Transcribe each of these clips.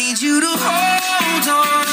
need you to hold on.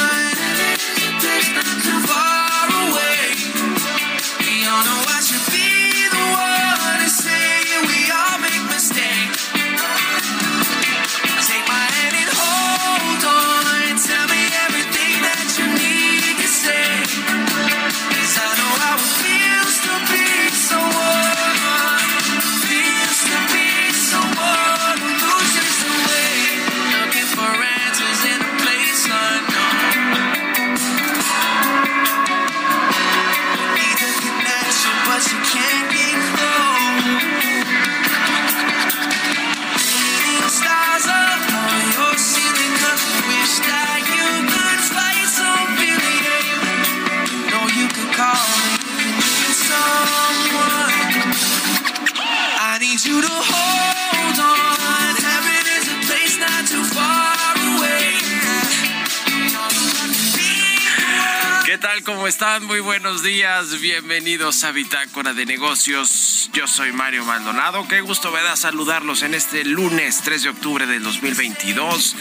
Muy buenos días, bienvenidos a Bitácora de Negocios. Yo soy Mario Maldonado. Qué gusto me da saludarlos en este lunes 3 de octubre del 2022.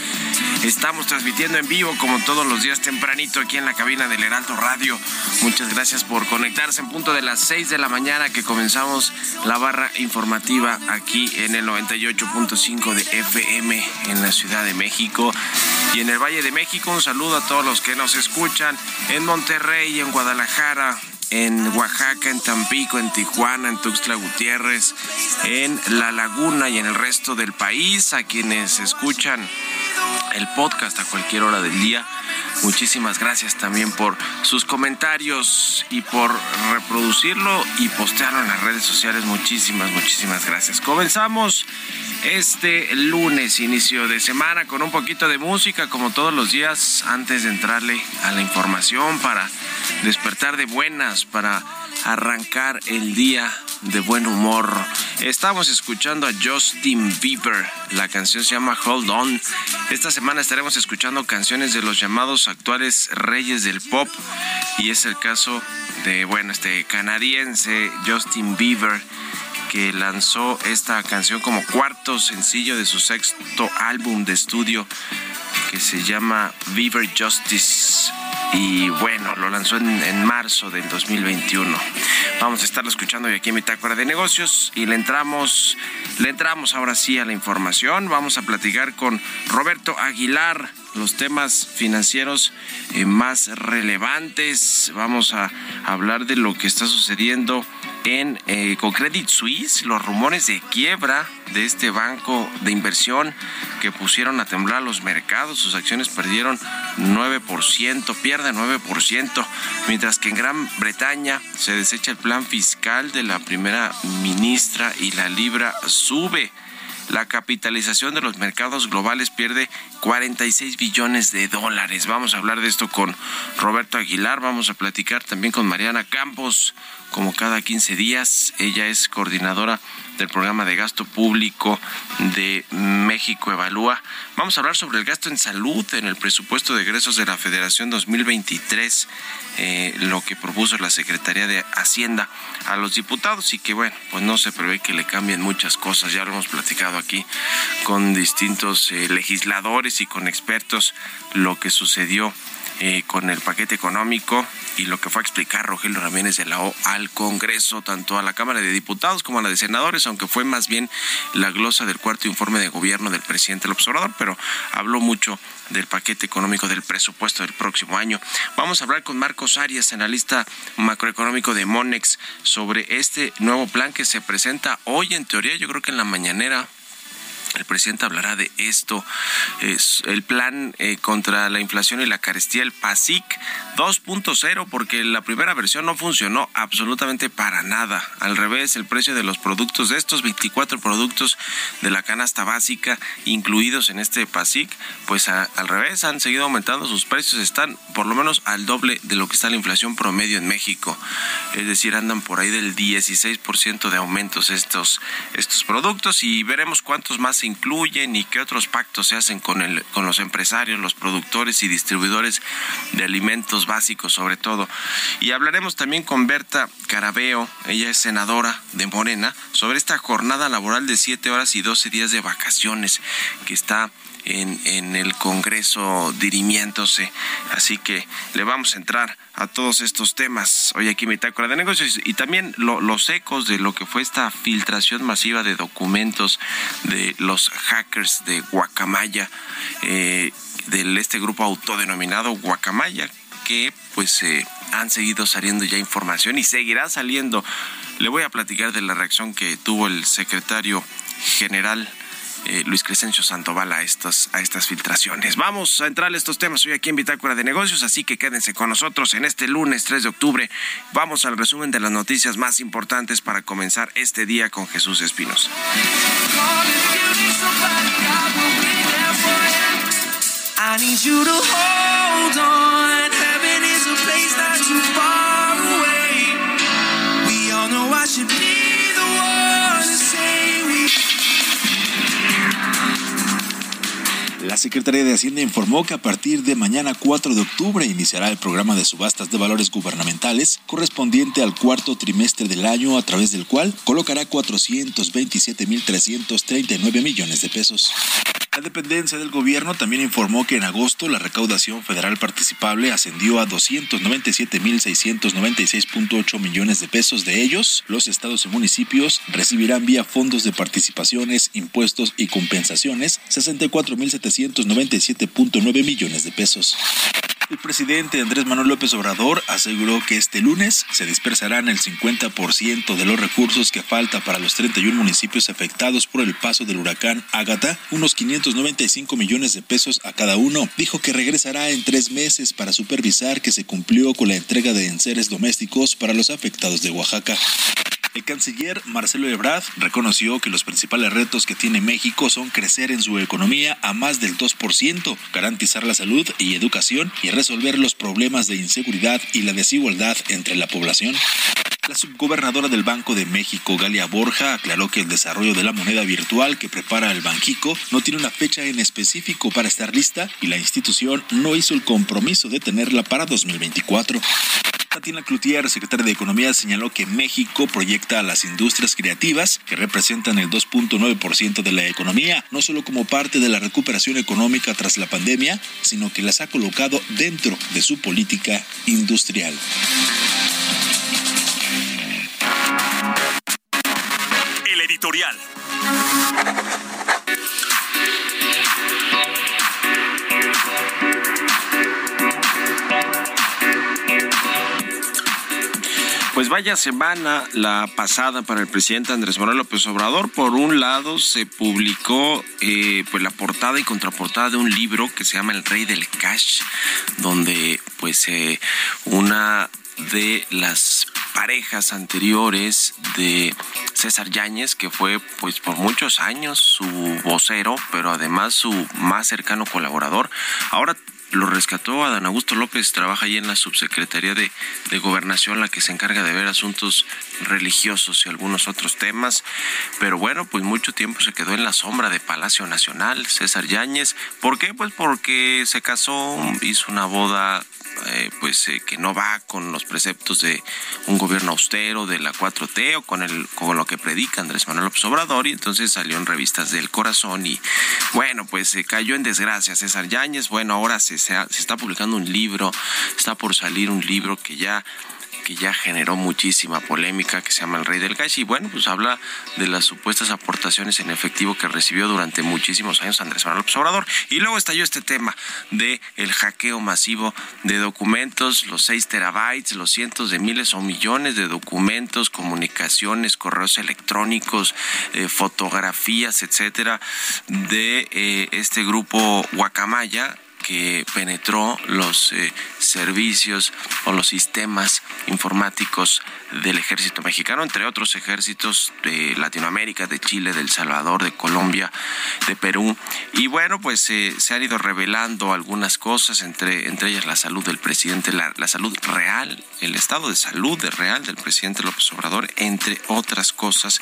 Estamos transmitiendo en vivo como todos los días tempranito aquí en la cabina del Heraldo Radio. Muchas gracias por conectarse en punto de las 6 de la mañana que comenzamos la barra informativa aquí en el 98.5 de FM en la Ciudad de México y en el Valle de México. Un saludo a todos los que nos escuchan en Monterrey, en Guadalajara, en Oaxaca, en Tampico, en Tijuana, en Tuxtla Gutiérrez, en La Laguna y en el resto del país, a quienes escuchan el podcast a cualquier hora del día. Muchísimas gracias también por sus comentarios y por reproducirlo y postearlo en las redes sociales. Muchísimas, muchísimas gracias. Comenzamos este lunes, inicio de semana, con un poquito de música, como todos los días, antes de entrarle a la información para despertar de buenas, para arrancar el día de buen humor. Estamos escuchando a Justin Bieber. La canción se llama Hold On. Esta semana estaremos escuchando canciones de los llamados actuales reyes del pop. Y es el caso de, bueno, este canadiense Justin Bieber que lanzó esta canción como cuarto sencillo de su sexto álbum de estudio que se llama Bieber Justice y bueno, lo lanzó en, marzo del 2021. Vamos a estarlo escuchando aquí en Bitácora de Negocios y le entramos, le entramos ahora sí a la información. Vamos a platicar con Roberto Aguilar los temas financieros eh, más relevantes. Vamos a hablar de lo que está sucediendo en eh, con Credit Suisse, los rumores de quiebra de este banco de inversión que pusieron a temblar los mercados. Sus acciones perdieron 9%, pierde 9%, mientras que en Gran Bretaña se desecha el plan fiscal de la primera ministra y la libra sube. La capitalización de los mercados globales pierde 46 billones de dólares. Vamos a hablar de esto con Roberto Aguilar, vamos a platicar también con Mariana Campos, como cada 15 días. Ella es coordinadora del programa de gasto público de México Evalúa. Vamos a hablar sobre el gasto en salud en el presupuesto de egresos de la Federación 2023, eh, lo que propuso la Secretaría de Hacienda a los diputados y que bueno, pues no se prevé que le cambien muchas cosas. Ya lo hemos platicado aquí con distintos eh, legisladores y con expertos lo que sucedió eh, con el paquete económico y lo que fue a explicar Rogelio Ramírez de la O al Congreso, tanto a la Cámara de Diputados como a la de Senadores, aunque fue más bien la glosa del cuarto informe de gobierno del presidente del observador, pero habló mucho del paquete económico del presupuesto del próximo año. Vamos a hablar con Marcos Arias, analista macroeconómico de Monex, sobre este nuevo plan que se presenta hoy en teoría, yo creo que en la mañanera el presidente hablará de esto, es el plan eh, contra la inflación y la carestía, el PASIC 2.0, porque la primera versión no funcionó absolutamente para nada. Al revés, el precio de los productos, de estos 24 productos de la canasta básica incluidos en este PASIC, pues al revés, han seguido aumentando sus precios, están por lo menos al doble de lo que está la inflación promedio en México. Es decir, andan por ahí del 16% de aumentos estos, estos productos y veremos cuántos más se incluyen y qué otros pactos se hacen con, el, con los empresarios, los productores y distribuidores de alimentos básicos sobre todo. Y hablaremos también con Berta Carabeo, ella es senadora de Morena, sobre esta jornada laboral de 7 horas y 12 días de vacaciones que está en, el Congreso dirimiéndose. Así que le vamos a entrar a todos estos temas hoy aquí en Bitácora de Negocios y también los ecos de lo que fue esta filtración masiva de documentos de los hackers de Guacamaya, eh, de este grupo autodenominado Guacamaya, que pues eh, han seguido saliendo ya información y seguirá saliendo. Le voy a platicar de la reacción que tuvo el secretario general eh, Luis Crescencio Sandoval a estas, a estas filtraciones. Vamos a entrar a estos temas hoy aquí en Bitácora de Negocios, así que quédense con nosotros en este lunes 3 de octubre. Vamos al resumen de las noticias más importantes para comenzar este día con Jesús Espinos. La Secretaría de Hacienda informó que a partir de mañana 4 de octubre iniciará el programa de subastas de valores gubernamentales correspondiente al cuarto trimestre del año a través del cual colocará 427.339 millones de pesos. La dependencia del gobierno también informó que en agosto la recaudación federal participable ascendió a 297.696.8 millones de pesos. De ellos, los estados y municipios recibirán vía fondos de participaciones, impuestos y compensaciones 64.797.9 millones de pesos. El presidente Andrés Manuel López Obrador aseguró que este lunes se dispersarán el 50% de los recursos que falta para los 31 municipios afectados por el paso del huracán Ágata, unos 595 millones de pesos a cada uno. Dijo que regresará en tres meses para supervisar que se cumplió con la entrega de enseres domésticos para los afectados de Oaxaca. El canciller Marcelo Ebrard reconoció que los principales retos que tiene México son crecer en su economía a más del 2%, garantizar la salud y educación y resolver los problemas de inseguridad y la desigualdad entre la población. La subgobernadora del Banco de México, Galia Borja, aclaró que el desarrollo de la moneda virtual que prepara el Banjico no tiene una fecha en específico para estar lista y la institución no hizo el compromiso de tenerla para 2024. Tatiana Cloutier, secretaria de Economía, señaló que México proyecta a las industrias creativas, que representan el 2.9% de la economía, no solo como parte de la recuperación económica tras la pandemia, sino que las ha colocado dentro de su política industrial. El editorial. Pues vaya semana la pasada para el presidente Andrés Manuel López Obrador. Por un lado se publicó eh, pues la portada y contraportada de un libro que se llama El Rey del Cash, donde pues eh, una de las parejas anteriores de César Yáñez, que fue pues por muchos años su vocero, pero además su más cercano colaborador. Ahora lo rescató Adán Augusto López, trabaja ahí en la subsecretaría de, de, Gobernación, la que se encarga de ver asuntos religiosos y algunos otros temas. Pero bueno, pues mucho tiempo se quedó en la sombra de Palacio Nacional, César Yáñez. ¿Por qué? Pues porque se casó, hizo una boda eh, pues eh, que no va con los preceptos de un gobierno austero de la 4T o con el con lo que predica Andrés Manuel López Obrador y entonces salió en revistas del corazón y bueno pues se cayó en desgracia César Yáñez bueno ahora se, se, se está publicando un libro está por salir un libro que ya que ya generó muchísima polémica, que se llama El Rey del Cash, y bueno, pues habla de las supuestas aportaciones en efectivo que recibió durante muchísimos años Andrés Manuel López Obrador. Y luego estalló este tema de el hackeo masivo de documentos, los 6 terabytes, los cientos de miles o millones de documentos, comunicaciones, correos electrónicos, eh, fotografías, etcétera, de eh, este grupo Guacamaya que penetró los eh, servicios o los sistemas informáticos del ejército mexicano, entre otros ejércitos de Latinoamérica, de Chile, del Salvador, de Colombia, de Perú. Y bueno, pues eh, se han ido revelando algunas cosas, entre, entre ellas la salud del presidente, la, la salud real, el estado de salud real del presidente López Obrador, entre otras cosas.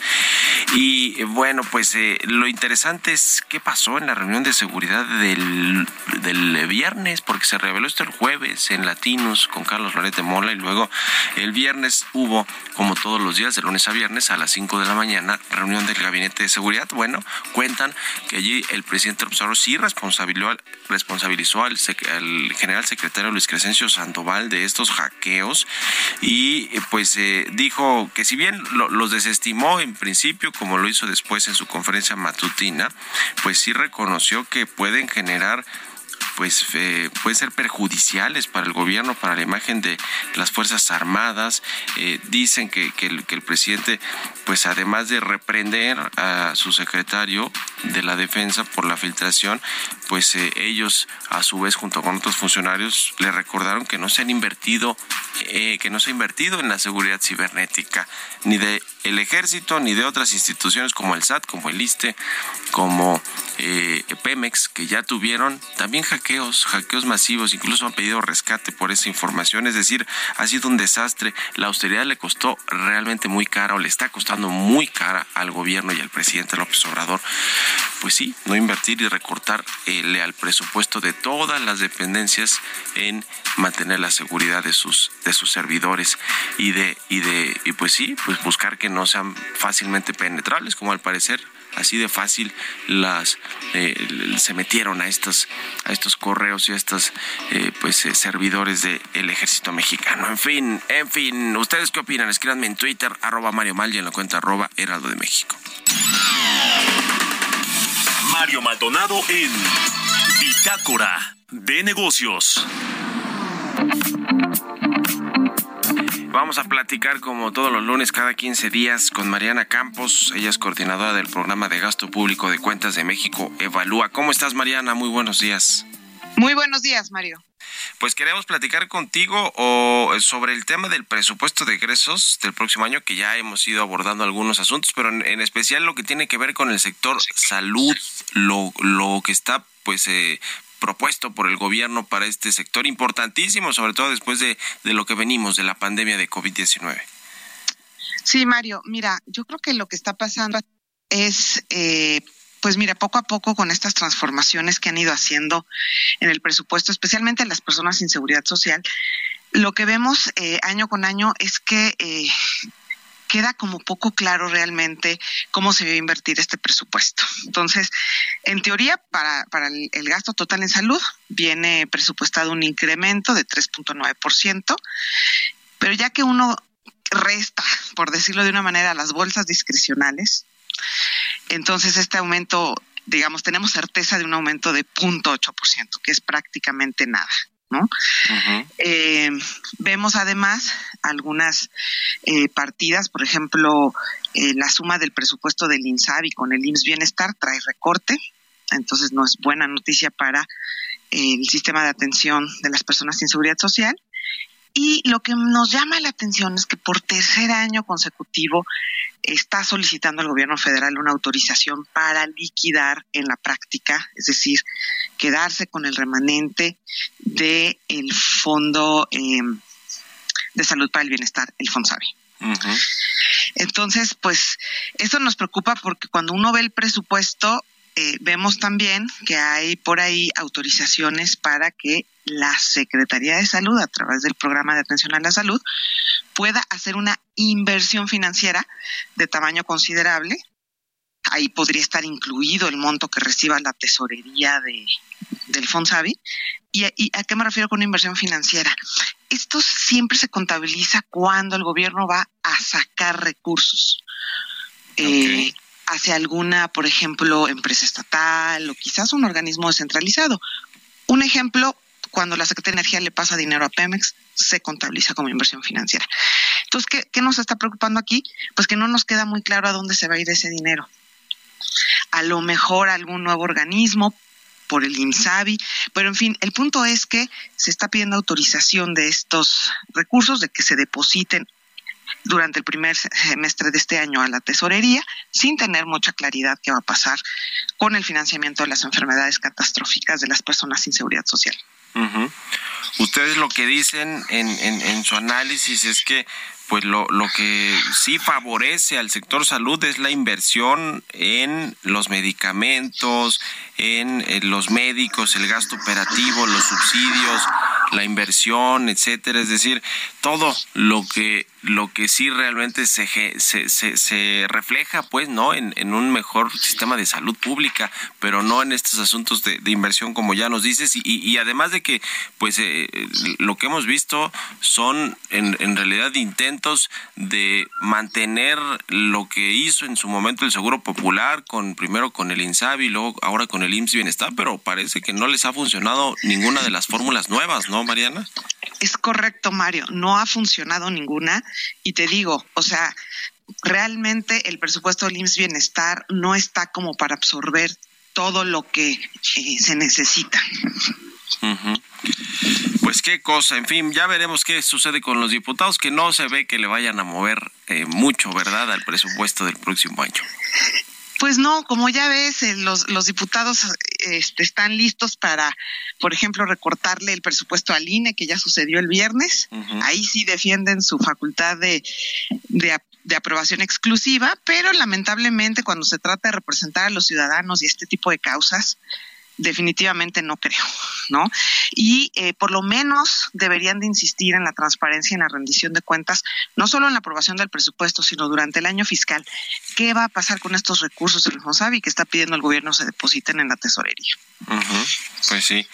Y eh, bueno, pues lo interesante es qué pasó en la reunión de seguridad del, del viernes, porque se reveló esto el jueves en Latinos con Carlos Loret de Mola y luego el viernes hubo, como todos los días, de lunes a viernes a las 5 de la mañana, reunión del Gabinete de Seguridad. Bueno, cuentan que allí el presidente López sí responsabilizó, responsabilizó al, al, general secretario Luis Crescencio Sandoval de estos hackeos y pues eh, dijo que si bien lo, los desestimó en principio, como lo hizo después en su conferencia matutina, pues sí reconoció que pueden generar pues eh, pueden ser perjudiciales para el gobierno, para la imagen de las Fuerzas Armadas. Eh, dicen que, el, que, el, presidente, pues además de reprender a su secretario de la defensa por la filtración, pues eh, ellos a su vez junto con otros funcionarios le recordaron que no se han invertido, eh, que no se ha invertido en la seguridad cibernética, ni de el ejército, ni de otras instituciones como el SAT, como el ISTE, como eh, Pemex, que ya tuvieron también hackeos, hackeos masivos, incluso han pedido rescate por esa información, es decir, ha sido un desastre. La austeridad le costó realmente muy cara o le está costando muy cara al gobierno y al presidente López Obrador. Pues sí, no invertir y recortar eh, al presupuesto de todas las dependencias en mantener la seguridad de sus de sus servidores y de y de y pues sí, pues buscar que no sean fácilmente penetrables como al parecer así de fácil las eh, se metieron a estos a estos correos y a estos eh, pues servidores del de ejército mexicano. En fin en fin ustedes qué opinan escríbanme en Twitter arroba Mario Mal y en la cuenta arroba Heraldo de México Mario Maldonado en Bitácora de Negocios. Vamos a platicar como todos los lunes cada 15 días con Mariana Campos. Ella es coordinadora del programa de gasto público de Cuentas de México Evalúa. ¿Cómo estás Mariana? Muy buenos días. Muy buenos días, Mario. Pues queremos platicar contigo eh, sobre el tema del presupuesto de egresos del próximo año, que ya hemos ido abordando algunos asuntos, pero en especial lo que tiene que ver con el sector salud lo, lo que está pues eh, propuesto por el gobierno para este sector importantísimo, sobre todo después de, de lo que venimos de la pandemia de COVID-19. Sí, Mario, mira, yo creo que lo que está pasando es eh, pues mira, poco a poco con estas transformaciones que han ido haciendo en el presupuesto, especialmente en las personas sin seguridad social, lo que vemos eh, año con año es que eh, queda como poco claro realmente cómo se va a invertir este presupuesto. Entonces, en teoría, para, para el, el gasto total en salud viene presupuestado un incremento de 3.9%, pero ya que uno resta, por decirlo de una manera, las bolsas discrecionales, entonces, este aumento, digamos, tenemos certeza de un aumento de 0.8%, que es prácticamente nada. ¿No? eh, vemos además algunas eh, partidas, por ejemplo, eh, la suma del presupuesto del INSABI con el IMSS Bienestar trae recorte, entonces no es buena noticia para eh, el sistema de atención de las personas sin seguridad social. Y lo que nos llama la atención es que por tercer año consecutivo está solicitando al gobierno federal una autorización para liquidar en la práctica, es decir, quedarse con el remanente del el Fondo eh, de Salud para el Bienestar, el FONSABI. Uh-huh. Entonces, pues, eso nos preocupa porque cuando uno ve el presupuesto, eh, vemos también que hay por ahí autorizaciones para que la Secretaría de Salud, a través del programa de atención a la salud, pueda hacer una inversión financiera de tamaño considerable. Ahí podría estar incluido el monto que reciba la tesorería de, del Fonsavi. ¿Y, ¿Y a qué me refiero con una inversión financiera? Esto siempre se contabiliza cuando el gobierno va a sacar recursos. Okay. Eh, hacia alguna, por ejemplo, empresa estatal o quizás un organismo descentralizado. Un ejemplo, cuando la Secretaría de Energía le pasa dinero a Pemex, se contabiliza como inversión financiera. Entonces, ¿qué, ¿qué, nos está preocupando aquí? Pues que no nos queda muy claro a dónde se va a ir ese dinero. A lo mejor algún nuevo organismo por el IMSABI, pero en fin, el punto es que se está pidiendo autorización de estos recursos, de que se depositen durante el primer semestre de este año a la tesorería, sin tener mucha claridad qué va a pasar con el financiamiento de las enfermedades catastróficas de las personas sin seguridad social. Ustedes lo que dicen en, en, en su análisis es que pues lo, lo que sí favorece al sector salud es la inversión en los medicamentos, en, en, los médicos, el gasto operativo, los subsidios, la inversión, etcétera. Es decir, todo lo que lo que sí realmente se, se, se, se refleja, pues, ¿no? En, en, un mejor sistema de salud pública, pero no en estos asuntos de, inversión, como ya nos dices. Y, y, además de que, pues, eh, lo que hemos visto son, en, en realidad, intentos de mantener lo que hizo en su momento el Seguro Popular, con primero con el INSABI, luego ahora con el IMSS Bienestar, pero parece que no les ha funcionado ninguna de las fórmulas nuevas, ¿no, Mariana? Es correcto, Mario, no ha funcionado ninguna y te digo, o sea, realmente el presupuesto del IMSS Bienestar no está como para absorber todo lo que eh, se necesita. Uh -huh. Pues qué cosa, en fin, ya veremos qué sucede con los diputados, que no se ve que le vayan a mover eh, mucho, ¿verdad?, al presupuesto del próximo año. Pues no, como ya ves, eh, los, los diputados este, están listos para, por ejemplo, recortarle el presupuesto al INE, que ya sucedió el viernes. Uh -huh. Ahí sí defienden su facultad de, de, de, aprobación exclusiva, pero lamentablemente cuando se trata de representar a los ciudadanos y este tipo de causas, definitivamente no creo, ¿no? Y eh, por lo menos deberían de insistir en la transparencia y en la rendición de cuentas, no solo en la aprobación del presupuesto, sino durante el año fiscal. ¿Qué va a pasar con estos recursos del Fonsavi que está pidiendo el gobierno se depositen en la tesorería? Pues sí.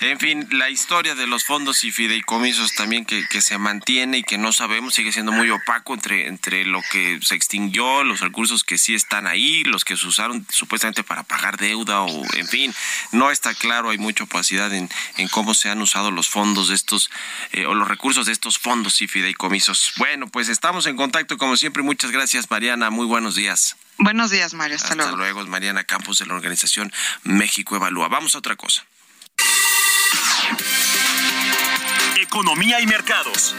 En fin, la historia de los fondos y fideicomisos también que, que, se mantiene y que no sabemos, sigue siendo muy opaco entre, entre lo que se extinguió, los recursos que sí están ahí, los que se usaron supuestamente para pagar deuda o, en fin, no está claro, hay mucha opacidad en, en cómo se han usado los fondos de estos, eh, o los recursos de estos fondos y fideicomisos. Bueno, pues estamos en contacto como siempre. Muchas gracias, Mariana. Muy buenos días. Buenos días, Mario. Hasta, Hasta luego. Mariana Campos de la organización México Evalúa. Vamos a otra cosa. Economía y mercados.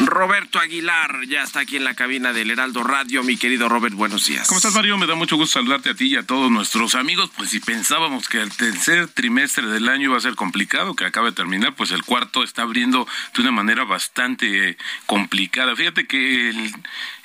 Roberto Aguilar ya está aquí en la cabina del Heraldo Radio. Mi querido Robert, buenos días. ¿Cómo estás, Mario? Me da mucho gusto saludarte a ti y a todos nuestros amigos. Pues si pensábamos que el tercer trimestre del año iba a ser complicado, que acaba de terminar, pues el cuarto está abriendo de una manera bastante complicada. Fíjate que el,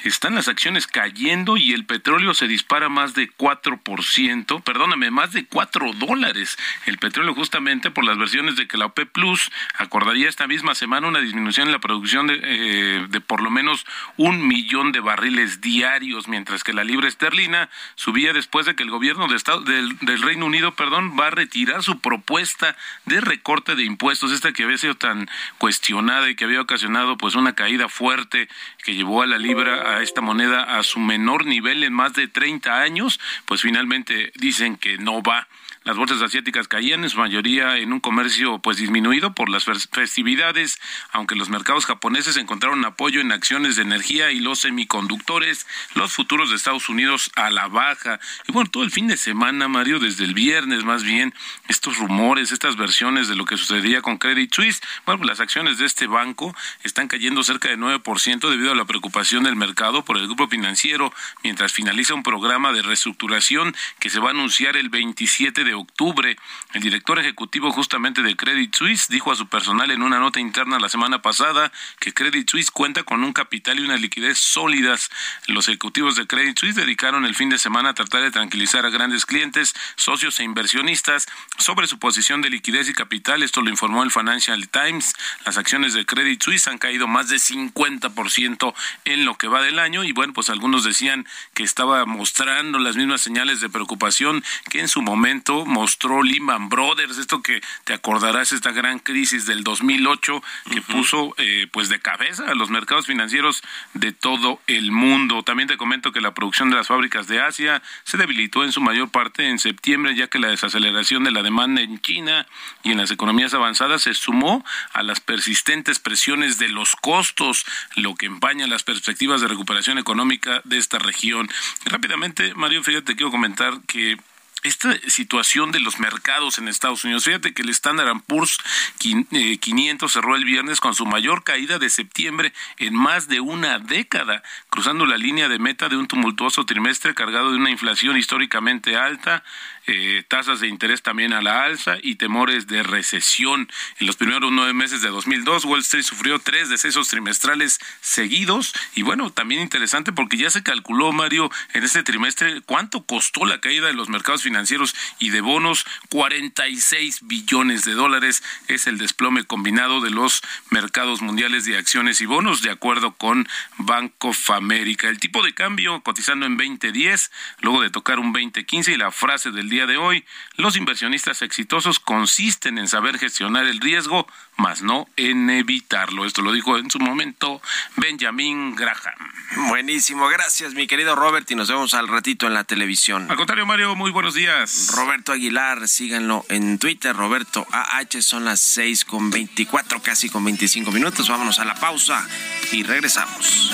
están las acciones cayendo y el petróleo se dispara más de 4%, perdóname, más de 4 dólares. El petróleo justamente por las versiones de que la OPEP Plus acordaría esta misma semana una disminución en la producción de, eh, de por lo menos un millón de barriles diarios, mientras que la libra esterlina subía después de que el gobierno de Estado, del, del Reino Unido perdón, va a retirar su propuesta de recorte de impuestos, esta que había sido tan cuestionada y que había ocasionado pues una caída fuerte que llevó a la libra a esta moneda a su menor nivel en más de 30 años, pues finalmente dicen que no va las bolsas asiáticas caían en su mayoría en un comercio pues disminuido por las festividades, aunque los mercados japoneses encontraron apoyo en acciones de energía y los semiconductores, los futuros de Estados Unidos a la baja. Y bueno, todo el fin de semana, Mario, desde el viernes más bien, estos rumores, estas versiones de lo que sucedía con Credit Suisse, bueno, pues las acciones de este banco están cayendo cerca de 9% debido a la preocupación del mercado por el grupo financiero, mientras finaliza un programa de reestructuración que se va a anunciar el 27 de octubre. El director ejecutivo justamente de Credit Suisse dijo a su personal en una nota interna la semana pasada que Credit Suisse cuenta con un capital y una liquidez sólidas. Los ejecutivos de Credit Suisse dedicaron el fin de semana a tratar de tranquilizar a grandes clientes, socios e inversionistas sobre su posición de liquidez y capital. Esto lo informó el Financial Times. Las acciones de Credit Suisse han caído más de 50% en lo que va del año y bueno, pues algunos decían que estaba mostrando las mismas señales de preocupación que en su momento mostró Lehman Brothers, esto que te acordarás, esta gran crisis del 2008 que puso eh, pues de cabeza a los mercados financieros de todo el mundo. También te comento que la producción de las fábricas de Asia se debilitó en su mayor parte en septiembre, ya que la desaceleración de la demanda en China y en las economías avanzadas se sumó a las persistentes presiones de los costos, lo que empaña las perspectivas de recuperación económica de esta región. rápidamente, Mario, fíjate, quiero comentar que esta situación de los mercados en Estados Unidos. Fíjate que el Standard Poor's 500 eh, cerró el viernes con su mayor caída de septiembre en más de una década, cruzando la línea de meta de un tumultuoso trimestre cargado de una inflación históricamente alta, eh, tasas de interés también a la alza y temores de recesión. En los primeros nueve meses de 2002, Wall Street sufrió tres decesos trimestrales seguidos y bueno, también interesante porque ya se calculó, Mario, en este trimestre cuánto costó la caída de los mercados financieros y de bonos, 46 billones de dólares es el desplome combinado de los mercados mundiales de acciones y bonos, de acuerdo con Bank of America. El tipo de cambio cotizando en 2010, luego de tocar un 2015 y la frase del día día de hoy, los inversionistas exitosos consisten en saber gestionar el riesgo, más no en evitarlo. Esto lo dijo en su momento Benjamin Graham. Buenísimo, gracias mi querido Robert y nos vemos al ratito en la televisión. Al contrario, Mario, muy buenos días. Roberto Aguilar, síganlo en Twitter, Roberto AH, son las 6 con 24, casi con 25 minutos. Vámonos a la pausa y regresamos.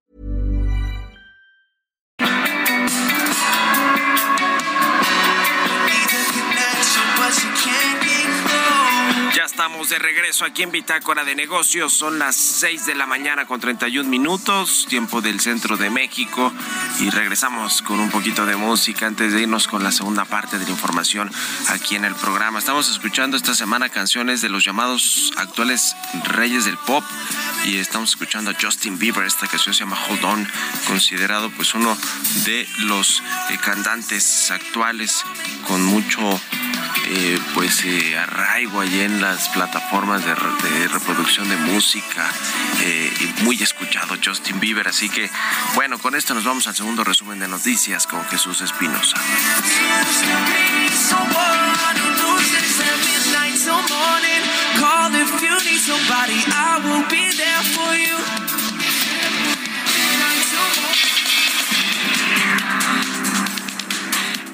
Estamos de regreso aquí en Bitácora de Negocios. Son las 6 de la mañana con 31 minutos, tiempo del centro de México. Y regresamos con un poquito de música antes de irnos con la segunda parte de la información aquí en el programa. Estamos escuchando esta semana canciones de los llamados actuales reyes del pop. Y estamos escuchando a Justin Bieber. Esta canción se llama Hold On, considerado pues uno de los eh, cantantes actuales con mucho eh, pues eh, arraigo allí en las plataformas de, reproducción de música eh, y muy escuchado Justin Bieber. Así que bueno, con esto nos vamos al segundo resumen de noticias con Jesús Espinosa.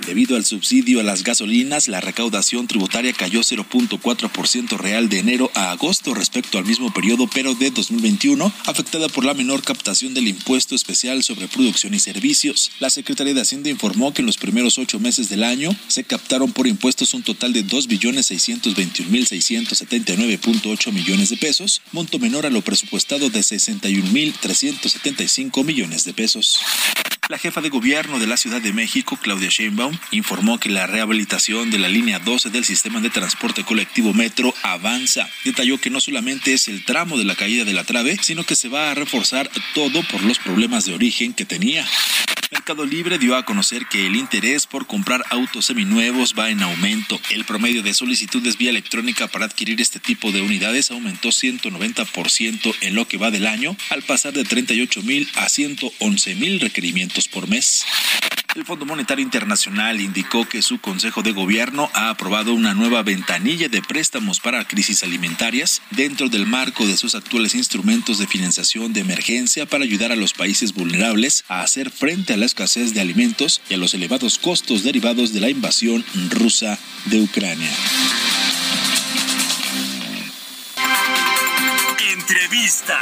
Debido al subsidio a las gasolinas, la recaudación tributaria cayó 0.4% real de enero a agosto respecto al mismo periodo, pero de 2021, afectada por la menor captación del impuesto especial sobre producción y servicios. La Secretaría de Hacienda informó que en los primeros ocho meses del año se captaron por impuestos un total de 2.621.679.8 millones de pesos, monto menor a lo presupuestado de 61.375 millones de pesos. La jefa de gobierno de la Ciudad de México, Claudia Sheinbaum, informó que la rehabilitación de la línea 12 del sistema de transporte colectivo Metro avanza. Detalló que no solamente es el tramo de la caída de la trave, sino que se va a reforzar todo por los problemas de origen que tenía. Mercado Libre dio a conocer que el interés por comprar autos seminuevos va en aumento. El promedio de solicitudes vía electrónica para adquirir este tipo de unidades aumentó 190% en lo que va del año, al pasar de 38 mil a 111 mil requerimientos por mes. El Fondo Monetario Internacional indicó que su Consejo de Gobierno ha aprobado una nueva ventanilla de préstamos para crisis alimentarias dentro del marco de sus actuales instrumentos de financiación de emergencia para ayudar a los países vulnerables a hacer frente a la escasez de alimentos y a los elevados costos derivados de la invasión rusa de Ucrania. Entrevista.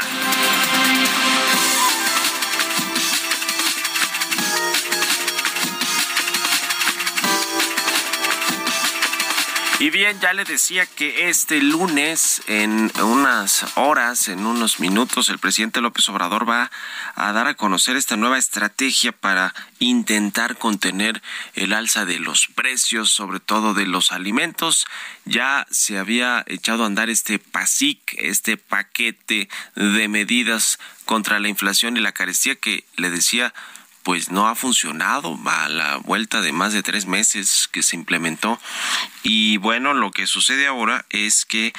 Y bien, ya le decía que este lunes, en unas horas, en unos minutos, el presidente López Obrador va a dar a conocer esta nueva estrategia para intentar contener el alza de los precios, sobre todo de los alimentos. Ya se había echado a andar este PASIC, este paquete de medidas contra la inflación y la carestía que le decía pues no ha funcionado a la vuelta de más de tres meses que se implementó. Y bueno, lo que sucede ahora es que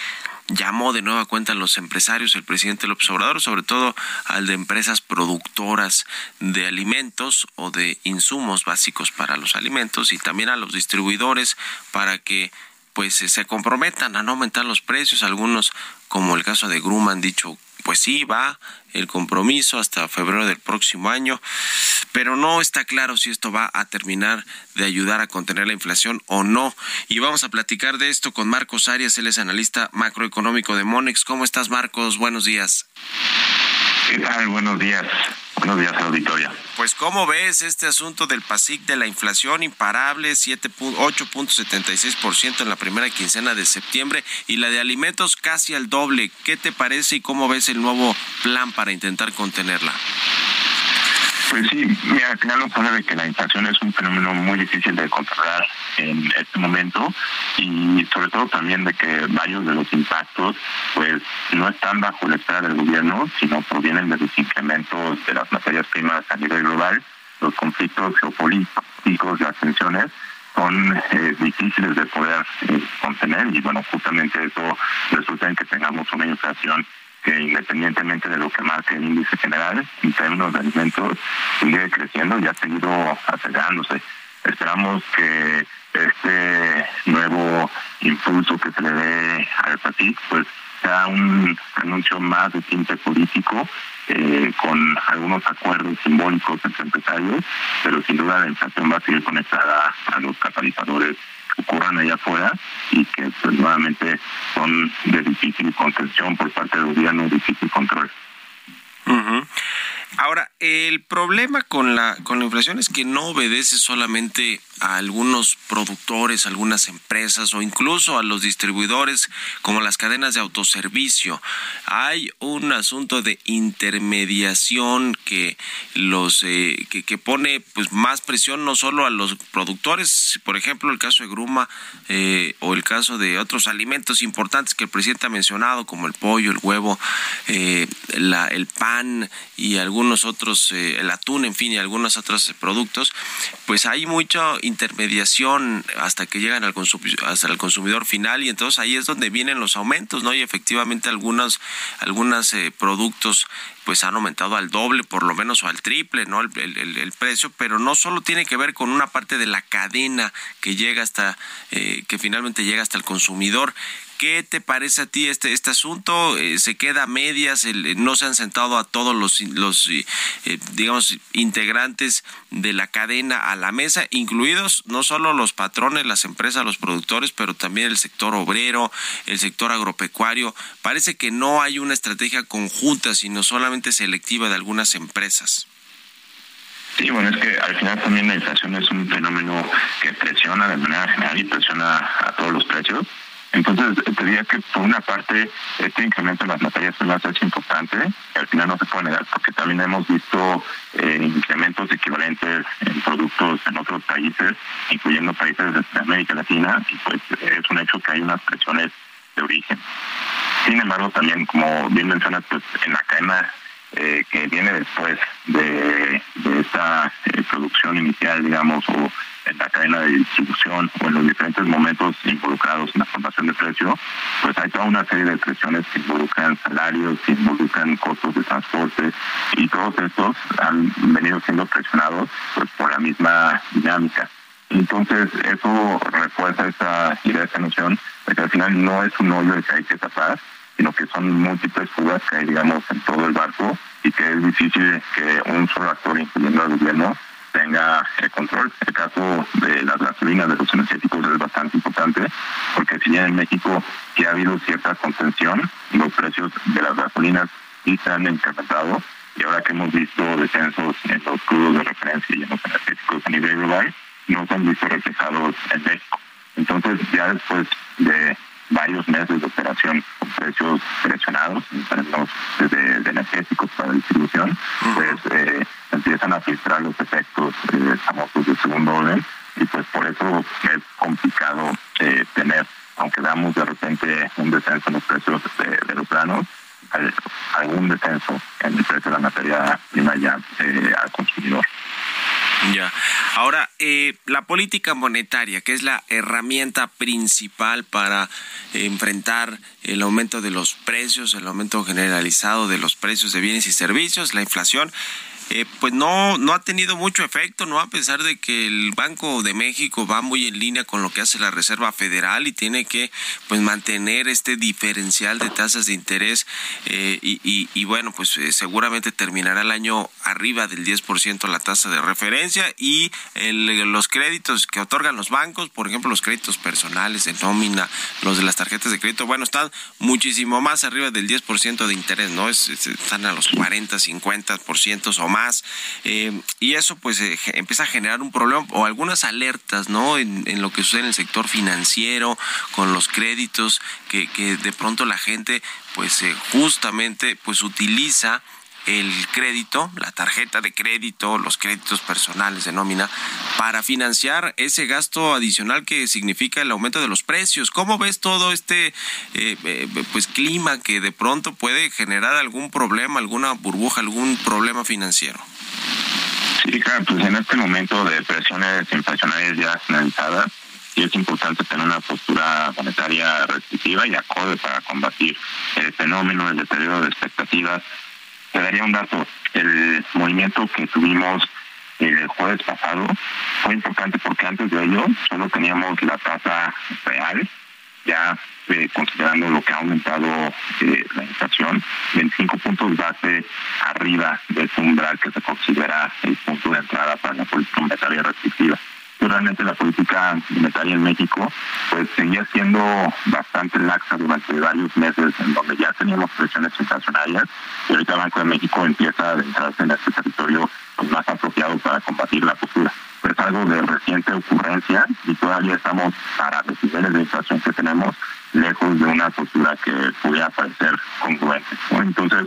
llamó de nueva cuenta a los empresarios, el presidente López Obrador, sobre todo al de empresas productoras de alimentos o de insumos básicos para los alimentos y también a los distribuidores para que pues se comprometan a no aumentar los precios. Algunos, como el caso de Gruma, han dicho pues sí, va el compromiso hasta febrero del próximo año, pero no está claro si esto va a terminar de ayudar a contener la inflación o no. Y vamos a platicar de esto con Marcos Arias, él es analista macroeconómico de Monex. ¿Cómo estás, Marcos? Buenos días. Buenos días. Buenos días, auditoria. Pues, ¿cómo ves este asunto del PASIC de la inflación imparable, 8.76% en la primera quincena de septiembre y la de alimentos casi al doble? ¿Qué te parece y cómo ves el nuevo plan para intentar contenerla? Pues sí, mira, al final pone de que la inflación es un fenómeno muy difícil de controlar en este momento y sobre todo también de que varios de los impactos pues no están bajo la esfera del gobierno, sino provienen de los incrementos de las materias primas a nivel global, los conflictos geopolíticos, las tensiones son eh, difíciles de poder eh, contener y bueno, justamente eso resulta en que tengamos una inflación que independientemente de lo que marque el índice general, en términos de alimentos, sigue creciendo y ha seguido acelerándose. Esperamos que este nuevo impulso que se le dé al PATIC, pues sea un anuncio más de tinte político, eh, con algunos acuerdos simbólicos entre empresarios, pero sin duda la inflación va a seguir conectada a los catalizadores ocurran allá afuera y que pues, nuevamente son de difícil contención por parte del gobierno, difícil control. Ahora, el problema con la, con la inflación es que no obedece solamente a algunos productores, algunas empresas o incluso a los distribuidores como las cadenas de autoservicio. Hay un asunto de intermediación que los eh, que, que, pone pues más presión no solo a los productores, por ejemplo el caso de Gruma eh, o el caso de otros alimentos importantes que el presidente ha mencionado como el pollo, el huevo, eh, la, el pan y algunos otros, el atún, en fin, y algunos otros productos, pues hay mucho intermediación hasta que llegan al hasta el consumidor final y entonces ahí es donde vienen los aumentos, ¿no? Y efectivamente algunos algunos eh, productos pues han aumentado al doble por lo menos o al triple, ¿no? El, precio, pero no solo tiene que ver con una parte de la cadena que llega hasta, eh, que finalmente llega hasta el consumidor. ¿Qué te parece a ti este, este asunto? Eh, ¿Se queda a medias? ¿No se han sentado a todos los, los eh, eh, digamos, integrantes de la cadena a la mesa, incluidos no solo los patrones, las empresas, los productores, pero también el sector obrero, el sector agropecuario? Parece que no hay una estrategia conjunta, sino solamente selectiva de algunas empresas. Sí, bueno, es que al final también la inflación es un fenómeno que presiona de manera general y presiona a todos los precios entonces, te diría que por una parte, este incremento en las materias primas es importante, que al final no se puede negar, porque también hemos visto eh, incrementos equivalentes en productos en otros países, incluyendo países de América Latina, y pues es un hecho que hay unas presiones de origen. Sin embargo, también, como bien mencionas, pues en la cadena eh, que viene después de, esta eh, producción inicial, digamos, o en la cadena de distribución o en los diferentes momentos involucrados en la formación de precio, pues hay toda una serie de presiones que involucran salarios, que involucran costos de transporte y todos estos han venido siendo presionados pues por la misma dinámica. Entonces eso refuerza esta idea, esta noción de que al final no es un hoyo que hay que tapar, sino que son múltiples fugas que hay, digamos, en todo el barco y que es difícil que un solo actor, incluyendo al gobierno, tenga el control. El caso de las gasolinas, de los energéticos es bastante importante, porque si bien en México sí ha habido cierta contención, los precios de las gasolinas sí se han incrementado, y ahora que hemos visto descensos en los crudos de referencia y en los energéticos a nivel global, no se han visto reflejados en México. Entonces, ya después de varios meses de operación con precios presionados en términos de, energéticos para distribución, pues eh, empiezan a filtrar los efectos eh, famosos de segundo orden y pues por eso es complicado eh, tener, aunque damos de repente un descenso en los precios de, los planos, algún descenso en el precio de la materia prima ya al consumidor. Ya. Ahora, eh, la política monetaria, que es la herramienta principal para enfrentar el aumento de los precios, el aumento generalizado de los precios de bienes y servicios, la inflación, eh, pues no, no ha tenido mucho efecto, ¿no? A pesar de que el Banco de México va muy en línea con lo que hace la Reserva Federal y tiene que pues mantener este diferencial de tasas de interés eh, y, y, bueno, pues eh, seguramente terminará el año arriba del 10% la tasa de referencia y los créditos que otorgan los bancos, por ejemplo, los créditos personales de nómina, los de las tarjetas de crédito, bueno, están muchísimo más arriba del 10% de interés, ¿no? Es, están a los 40, 50% o más más. Eh, y eso pues eh, empieza a generar un problema o algunas alertas, ¿no? En, lo que sucede en el sector financiero, con los créditos, que, que de pronto la gente pues eh, justamente pues utiliza el crédito, la tarjeta de crédito, los créditos personales de nómina, para financiar ese gasto adicional que significa el aumento de los precios. ¿Cómo ves todo este eh, eh, pues clima que de pronto puede generar algún problema, alguna burbuja, algún problema financiero? Sí, claro, pues en este momento de presiones inflacionarias ya finalizadas, sí es importante tener una postura monetaria restrictiva y acorde para combatir el fenómeno del deterioro de expectativas. Te daría un dato, el movimiento que tuvimos el jueves pasado fue importante porque antes de ello solo teníamos la tasa real, ya eh, considerando lo que ha aumentado eh, la inflación, 25 puntos base arriba del umbral que se considera el punto de entrada para la política monetaria restrictiva realmente la política monetaria en México pues seguía siendo bastante laxa durante varios meses en donde ya teníamos presiones inflacionarias y ahorita el Banco de México empieza a adentrarse en este territorio pues, más apropiado para combatir la postura. Pero es algo de reciente ocurrencia y todavía estamos para los niveles de inflación que tenemos lejos de una postura que pudiera parecer congruente. Entonces,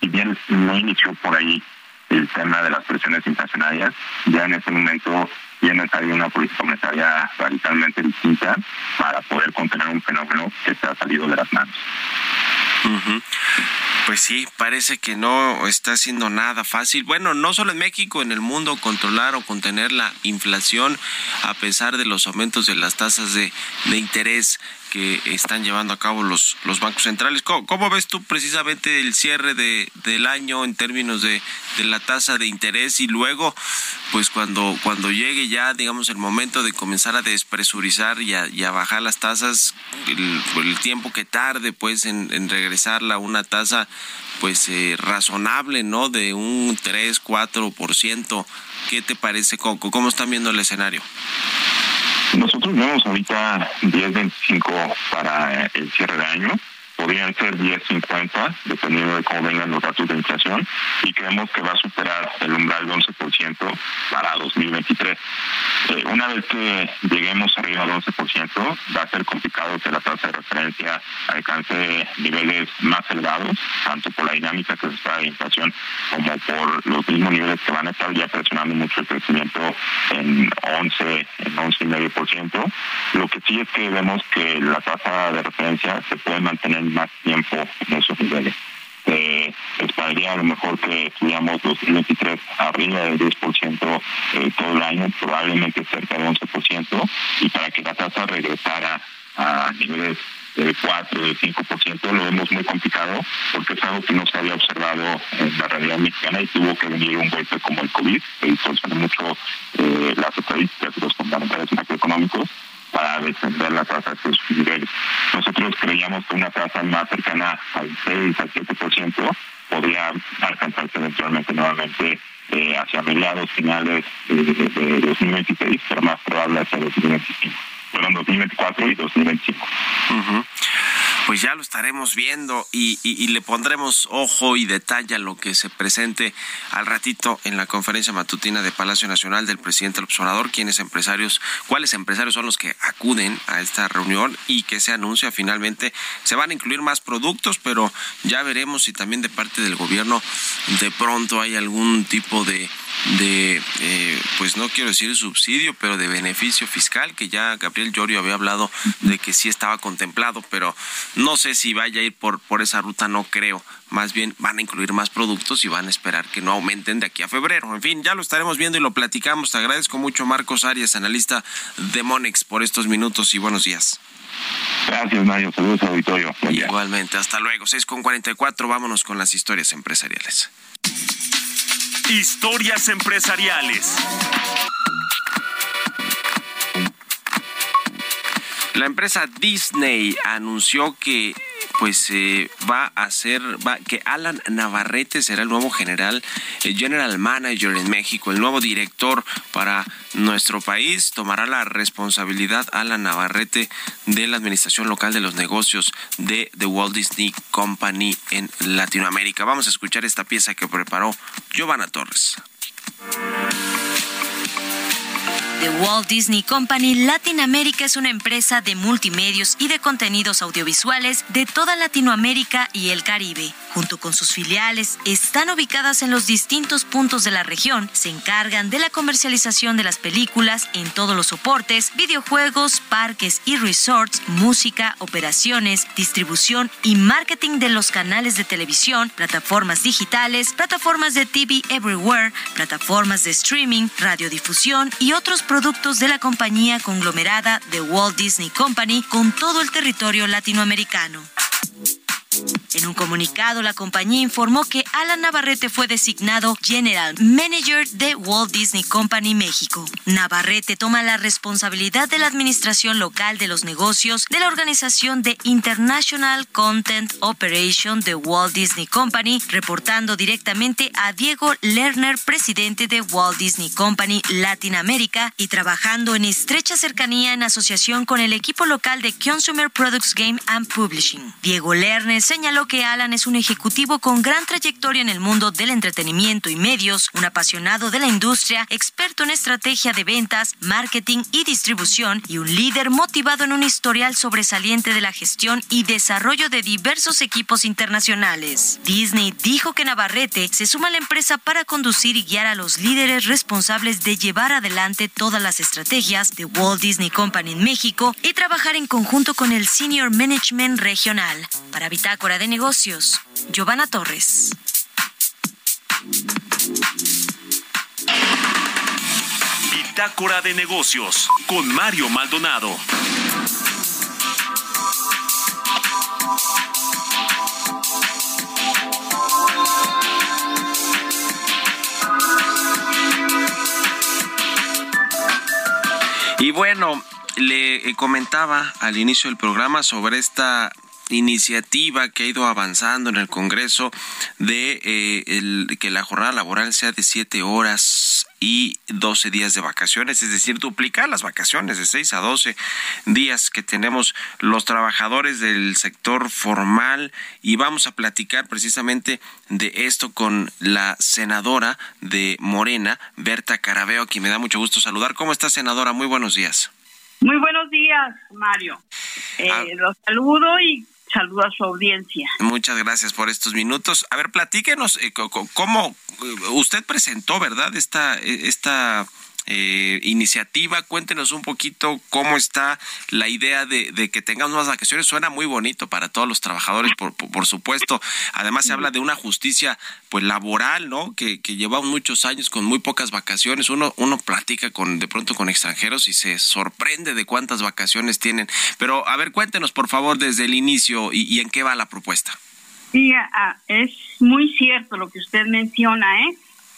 si bien no inició por ahí el tema de las presiones inflacionarias, ya en este momento es necesaria una política monetaria radicalmente distinta para poder contener un fenómeno que se ha salido de las manos. Pues sí, parece que no está haciendo nada fácil. Bueno, no solo en México, en el mundo, controlar o contener la inflación a pesar de los aumentos de las tasas de, de interés que están llevando a cabo los, los bancos centrales. ¿Cómo, ves tú precisamente el cierre de, del año en términos de, de, la tasa de interés y luego, pues cuando, cuando llegue ya, digamos, el momento de comenzar a despresurizar y a, bajar las tasas, el, el, tiempo que tarde, pues, en, en regresarla a una tasa, pues, eh, razonable, ¿no? De un 3, 4%. ¿Qué te parece, Coco? ¿Cómo están viendo el escenario? Nosotros vemos ahorita 10.25 para el cierre de año podrían ser 10.50, dependiendo de cómo vengan los datos de inflación, y creemos que va a superar el umbral de 11% para 2023. Eh, una vez que lleguemos arriba del 11%, va a ser complicado que la tasa de referencia alcance niveles más elevados, tanto por la dinámica que se está de inflación como por los mismos niveles que van a estar ya presionando mucho el crecimiento en 11, en 11,5%. Lo que sí es que vemos que la tasa de referencia se puede mantener más tiempo en esos niveles. Eh, esperaría a lo mejor que estudiamos 2023 arriba del 10% eh, todo el año, probablemente cerca del 11%, y para que la tasa regresara a niveles de 4, de 5%, lo vemos muy complicado porque es algo que no se había observado en la realidad mexicana y tuvo que venir un golpe como el COVID, que distorsiona mucho eh, las estadísticas y los fundamentales macroeconómicos para defender la tasa de sus niveles. Nosotros creíamos que una tasa más cercana al 6 al 7% podría alcanzarse eventualmente nuevamente eh, hacia mediados finales de, 2026, pero más probable hacia 2025. Bueno, 2024 y 2025 pues ya lo estaremos viendo y, le pondremos ojo y detalle a lo que se presente al ratito en la conferencia matutina de Palacio Nacional del presidente del observador, quiénes empresarios, cuáles empresarios son los que acuden a esta reunión y que se anuncia finalmente. Se van a incluir más productos, pero ya veremos si también de parte del gobierno de pronto hay algún tipo de de, eh, pues no quiero decir subsidio, pero de beneficio fiscal, que ya Gabriel Llorio había hablado de que sí estaba contemplado, pero sé si vaya a ir por, por esa ruta, no creo. Más bien van a incluir más productos y van a esperar que no aumenten de aquí a febrero. En fin, ya lo estaremos viendo y lo platicamos. Te agradezco mucho, Marcos Arias, analista de Monex, por estos minutos y buenos días. Gracias, Mario. Saludos, auditorio. Igualmente, hasta luego. 6 con 44, vámonos con las historias empresariales. Historias empresariales. La empresa Disney anunció que pues eh, va a que Alan Navarrete será el nuevo general el general manager en México, el nuevo director para nuestro país. Tomará la responsabilidad Alan Navarrete de la administración local de los negocios de The Walt Disney Company en Latinoamérica. Vamos a escuchar esta pieza que preparó Giovanna Torres. The Walt Disney Company Latinoamérica es una empresa de multimedios y de contenidos audiovisuales de toda Latinoamérica y el Caribe. Junto con sus filiales, están ubicadas en los distintos puntos de la región, se encargan de la comercialización de las películas en todos los soportes, videojuegos, parques y resorts, música, operaciones, distribución y marketing de los canales de televisión, plataformas digitales, plataformas de TV Everywhere, plataformas de streaming, radiodifusión y otros productos de la compañía conglomerada The Walt Disney Company con todo el territorio latinoamericano. En un comunicado, la compañía informó que Alan Navarrete fue designado General Manager de Walt Disney Company México. Navarrete toma la responsabilidad de la administración local de los negocios de la organización de International Content Operation de Walt Disney Company, reportando directamente a Diego Lerner, presidente de Walt Disney Company Latinoamérica, y trabajando en estrecha cercanía en asociación con el equipo local de Consumer Products Game and Publishing. Diego Lerner señaló que Alan es un ejecutivo con gran trayectoria en el mundo del entretenimiento y medios, un apasionado de la industria, experto en estrategia de ventas, marketing y distribución y un líder motivado en un historial sobresaliente de la gestión y desarrollo de diversos equipos internacionales. Disney dijo que Navarrete se suma a la empresa para conducir y guiar a los líderes responsables de llevar adelante todas las estrategias de Walt Disney Company en México y trabajar en conjunto con el Senior Management Regional. Para Bitácora de Negocios, Giovanna Torres. Bitácora de Negocios con Mario Maldonado. Y bueno, le comentaba al inicio del programa sobre esta iniciativa que ha ido avanzando en el Congreso de eh, que la jornada laboral sea de siete horas y 12 días de vacaciones, es decir, duplicar las vacaciones de 6 a 12 días que tenemos los trabajadores del sector formal y vamos a platicar precisamente de esto con la senadora de Morena, Berta Carabeo, a quien me da mucho gusto saludar. ¿Cómo está, senadora? Muy buenos días. Muy buenos días, Mario. Eh, Ah. Los saludo y saludo a su audiencia. Muchas gracias por estos minutos. A ver, platíquenos eh, cómo eh, usted presentó, ¿verdad? Esta, eh, esta eh, iniciativa. Cuéntenos un poquito cómo está la idea de, que tengamos más vacaciones. Suena muy bonito para todos los trabajadores, por, por, supuesto. Además, se habla de una justicia pues laboral, ¿no? Que, que lleva muchos años con muy pocas vacaciones. Uno, uno platica con de pronto con extranjeros y se sorprende de cuántas vacaciones tienen. Pero, a ver, cuéntenos, por favor, desde el inicio y, y en qué va la propuesta. Sí, ah, es muy cierto lo que usted menciona, ¿eh?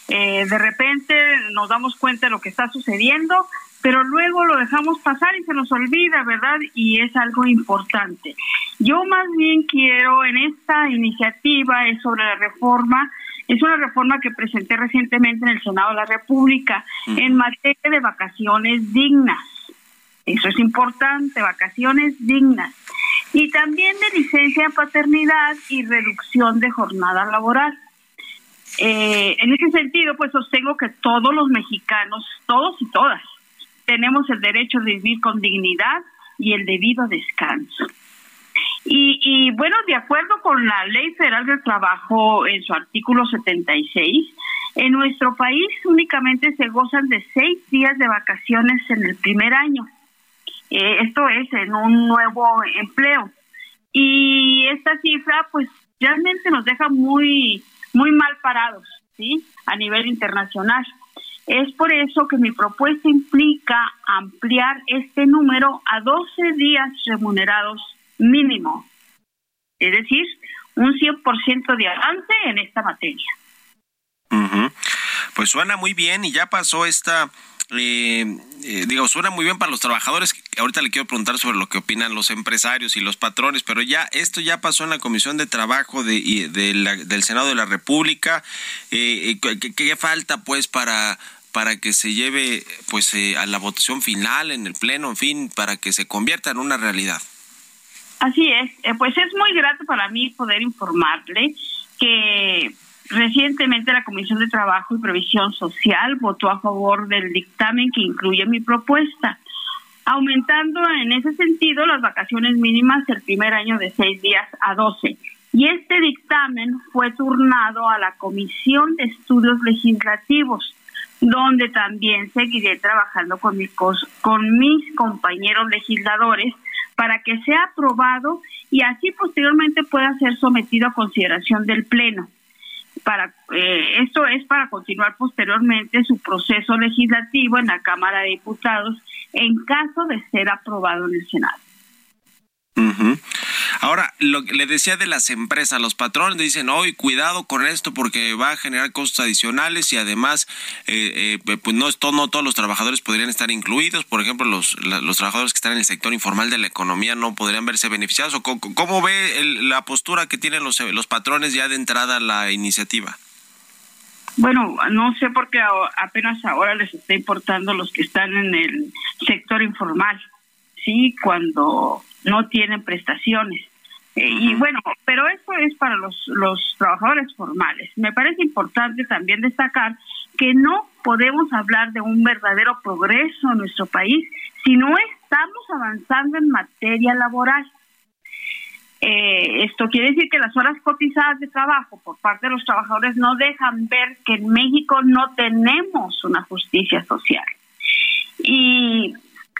Eh, de repente nos damos cuenta de lo que está sucediendo, pero luego lo dejamos pasar y se nos olvida, ¿verdad? Y es algo importante. Yo más bien quiero en esta iniciativa es sobre la reforma, es una reforma que presenté recientemente en el Senado de la República en materia de vacaciones dignas. Eso es importante, vacaciones dignas. Y también de licencia de paternidad y reducción de jornada laboral. Eh, en ese sentido, pues sostengo que todos los mexicanos, todos y todas, tenemos el derecho de vivir con dignidad y el debido descanso. Y, y bueno, de acuerdo con la Ley Federal del Trabajo en su artículo 76, en nuestro país únicamente se gozan de seis días de vacaciones en el primer año. Eh, esto es en un nuevo empleo. Y esta cifra, pues, realmente nos deja muy, muy mal parados, ¿sí? A nivel internacional. Es por eso que mi propuesta implica ampliar este número a 12 días remunerados mínimo. Es decir, un 100% de avance en esta materia. Ujú. Pues suena muy bien y ya pasó esta, eh, eh, digo, suena muy bien para los trabajadores. Ahorita le quiero preguntar sobre lo que opinan los empresarios y los patrones, pero ya esto ya pasó en la Comisión de Trabajo de, de la- del Senado de la República. Eh, eh, ¿qué, qué falta pues para para que se lleve pues eh, a la votación final en el pleno, en fin, para que se convierta en una realidad? Así es, eh, pues es muy grato para mí poder informarle que recientemente la Comisión de Trabajo y Previsión Social votó a favor del dictamen que incluye mi propuesta, aumentando en ese sentido las vacaciones mínimas el primer año de seis días a doce. Y este dictamen fue turnado a la Comisión de Estudios Legislativos, donde también seguiré trabajando con mis, con mis compañeros legisladores para que sea aprobado y así posteriormente pueda ser sometido a consideración del Pleno. Para eh, esto es para continuar posteriormente su proceso legislativo en la Cámara de Diputados en caso de ser aprobado en el Senado. Ahora, lo que le decía de las empresas, los patrones dicen, hoy cuidado con esto porque va a generar costos adicionales y además, eh, eh, pues no, no todos los trabajadores podrían estar incluidos. Por ejemplo, los, los trabajadores que están en el sector informal de la economía no podrían verse beneficiados. ¿Cómo, cómo ve la postura que tienen los, los patrones ya de entrada a la iniciativa? Bueno, no sé por qué apenas ahora les está importando los que están en el sector informal. Sí, cuando no tienen prestaciones. Eh, y bueno, pero eso es para los, los trabajadores formales. Me parece importante también destacar que no podemos hablar de un verdadero progreso en nuestro país si no estamos avanzando en materia laboral. Eh, esto quiere decir que las horas cotizadas de trabajo por parte de los trabajadores no dejan ver que en México no tenemos una justicia social. Y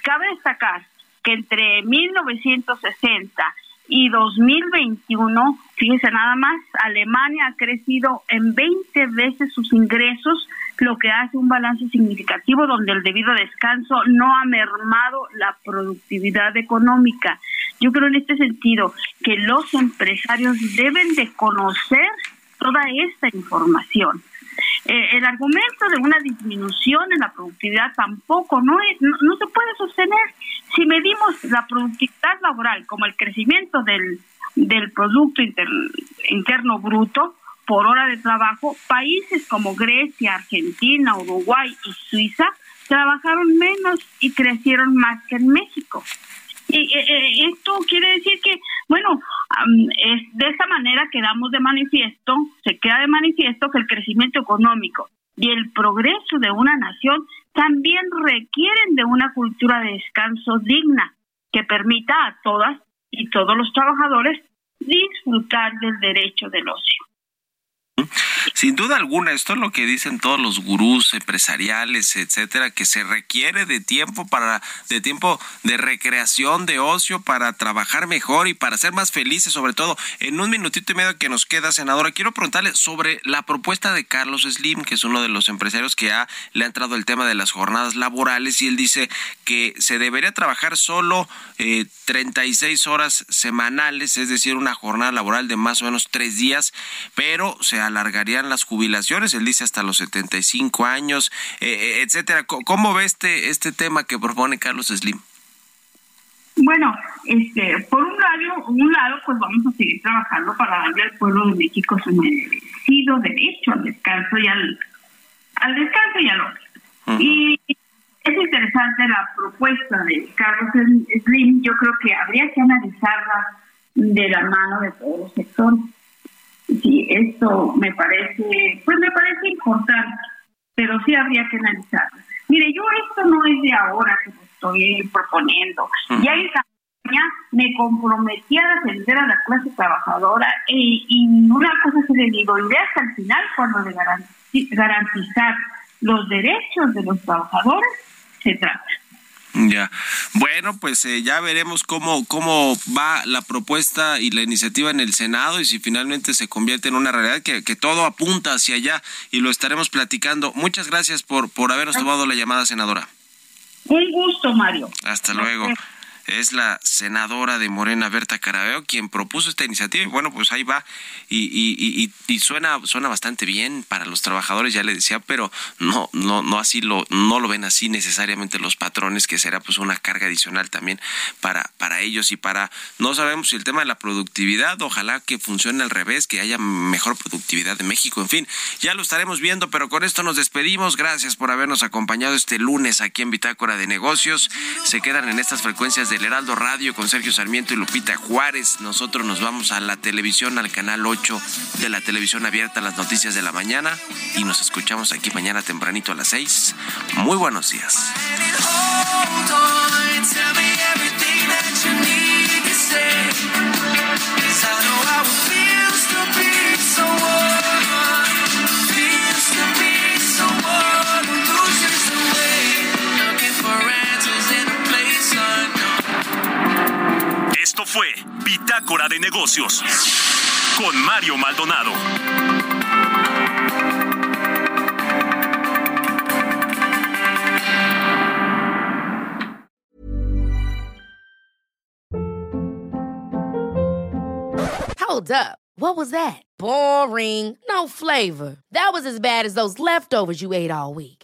cabe destacar que entre 1960 y 2021, fíjense nada más, Alemania ha crecido en 20 veces sus ingresos, lo que hace un balance significativo donde el debido descanso no ha mermado la productividad económica. Yo creo en este sentido que los empresarios deben de conocer toda esta información eh, el argumento de una disminución en la productividad tampoco no, es, no, se puede sostener. Si medimos la productividad laboral como el crecimiento del, del Producto Interno Bruto por hora de trabajo, países como Grecia, Argentina, Uruguay y Suiza trabajaron menos y crecieron más que en México. Y eh, eh, esto quiere decir que, bueno, es de esta manera quedamos de manifiesto, se queda de manifiesto que el crecimiento económico y el progreso de una nación también requieren de una cultura de descanso digna que permita a todas y todos los trabajadores disfrutar del derecho del ocio. Sin duda alguna, esto es lo que dicen todos los gurús empresariales, etcétera, que se requiere de tiempo para, de tiempo de recreación, de ocio, para trabajar mejor y para ser más felices, sobre todo. En un minutito y medio que nos queda, senadora, quiero preguntarle sobre la propuesta de Carlos Slim, que es uno de los empresarios que ha, le ha entrado el tema de las jornadas laborales, y él dice que se debería trabajar solo eh, 36 horas semanales, es decir, una jornada laboral de más o menos tres días, pero se las jubilaciones, él dice hasta los 75 años, eh, eh, etcétera. ¿Cómo ve este, este tema que propone Carlos Slim? Bueno, este, por un lado, un lado, pues vamos a seguir trabajando para darle al pueblo de México su merecido derecho al descanso y al, al descanso y al otro. Y es interesante la propuesta de Carlos Slim, yo creo que habría que analizarla de la mano de todos los sectores. Sí, esto me parece, pues me parece importante, pero sí habría que analizarla. Mire, yo esto no es de ahora que lo estoy proponiendo. Ya en campaña me comprometí a defender a la clase trabajadora y, y una cosa se le digo, iré hasta el final cuando de garantizar los derechos de los trabajadores se trata. Ya. Bueno, pues eh, ya veremos cómo, cómo va la propuesta y la iniciativa en el Senado y si finalmente se convierte en una realidad que, que todo apunta hacia allá y lo estaremos platicando. Muchas gracias por, por habernos tomado la llamada, senadora. Un gusto, Mario. Hasta luego es la senadora de Morena, Berta Carabeo, quien propuso esta iniciativa. Y bueno, pues ahí va. Y, y, y, suena, suena bastante bien para los trabajadores, ya le decía, pero no, no, no así lo, no lo ven así necesariamente los patrones, que será pues una carga adicional también para, para ellos y para, no sabemos si el tema de la productividad, ojalá que funcione al revés, que haya mejor productividad de México, en fin, ya lo estaremos viendo, pero con esto nos despedimos. Gracias por habernos acompañado este lunes aquí en Bitácora de Negocios. Se quedan en estas frecuencias de el Heraldo Radio con Sergio Sarmiento y Lupita Juárez. Nosotros nos vamos a la televisión, al canal 8 de la televisión abierta, las noticias de la mañana. Y nos escuchamos aquí mañana tempranito a las 6. Muy buenos días. Esto fue Pitácora de Negocios con Mario Maldonado. Hold up. What was that? Boring. No flavor. That was as bad as those leftovers you ate all week.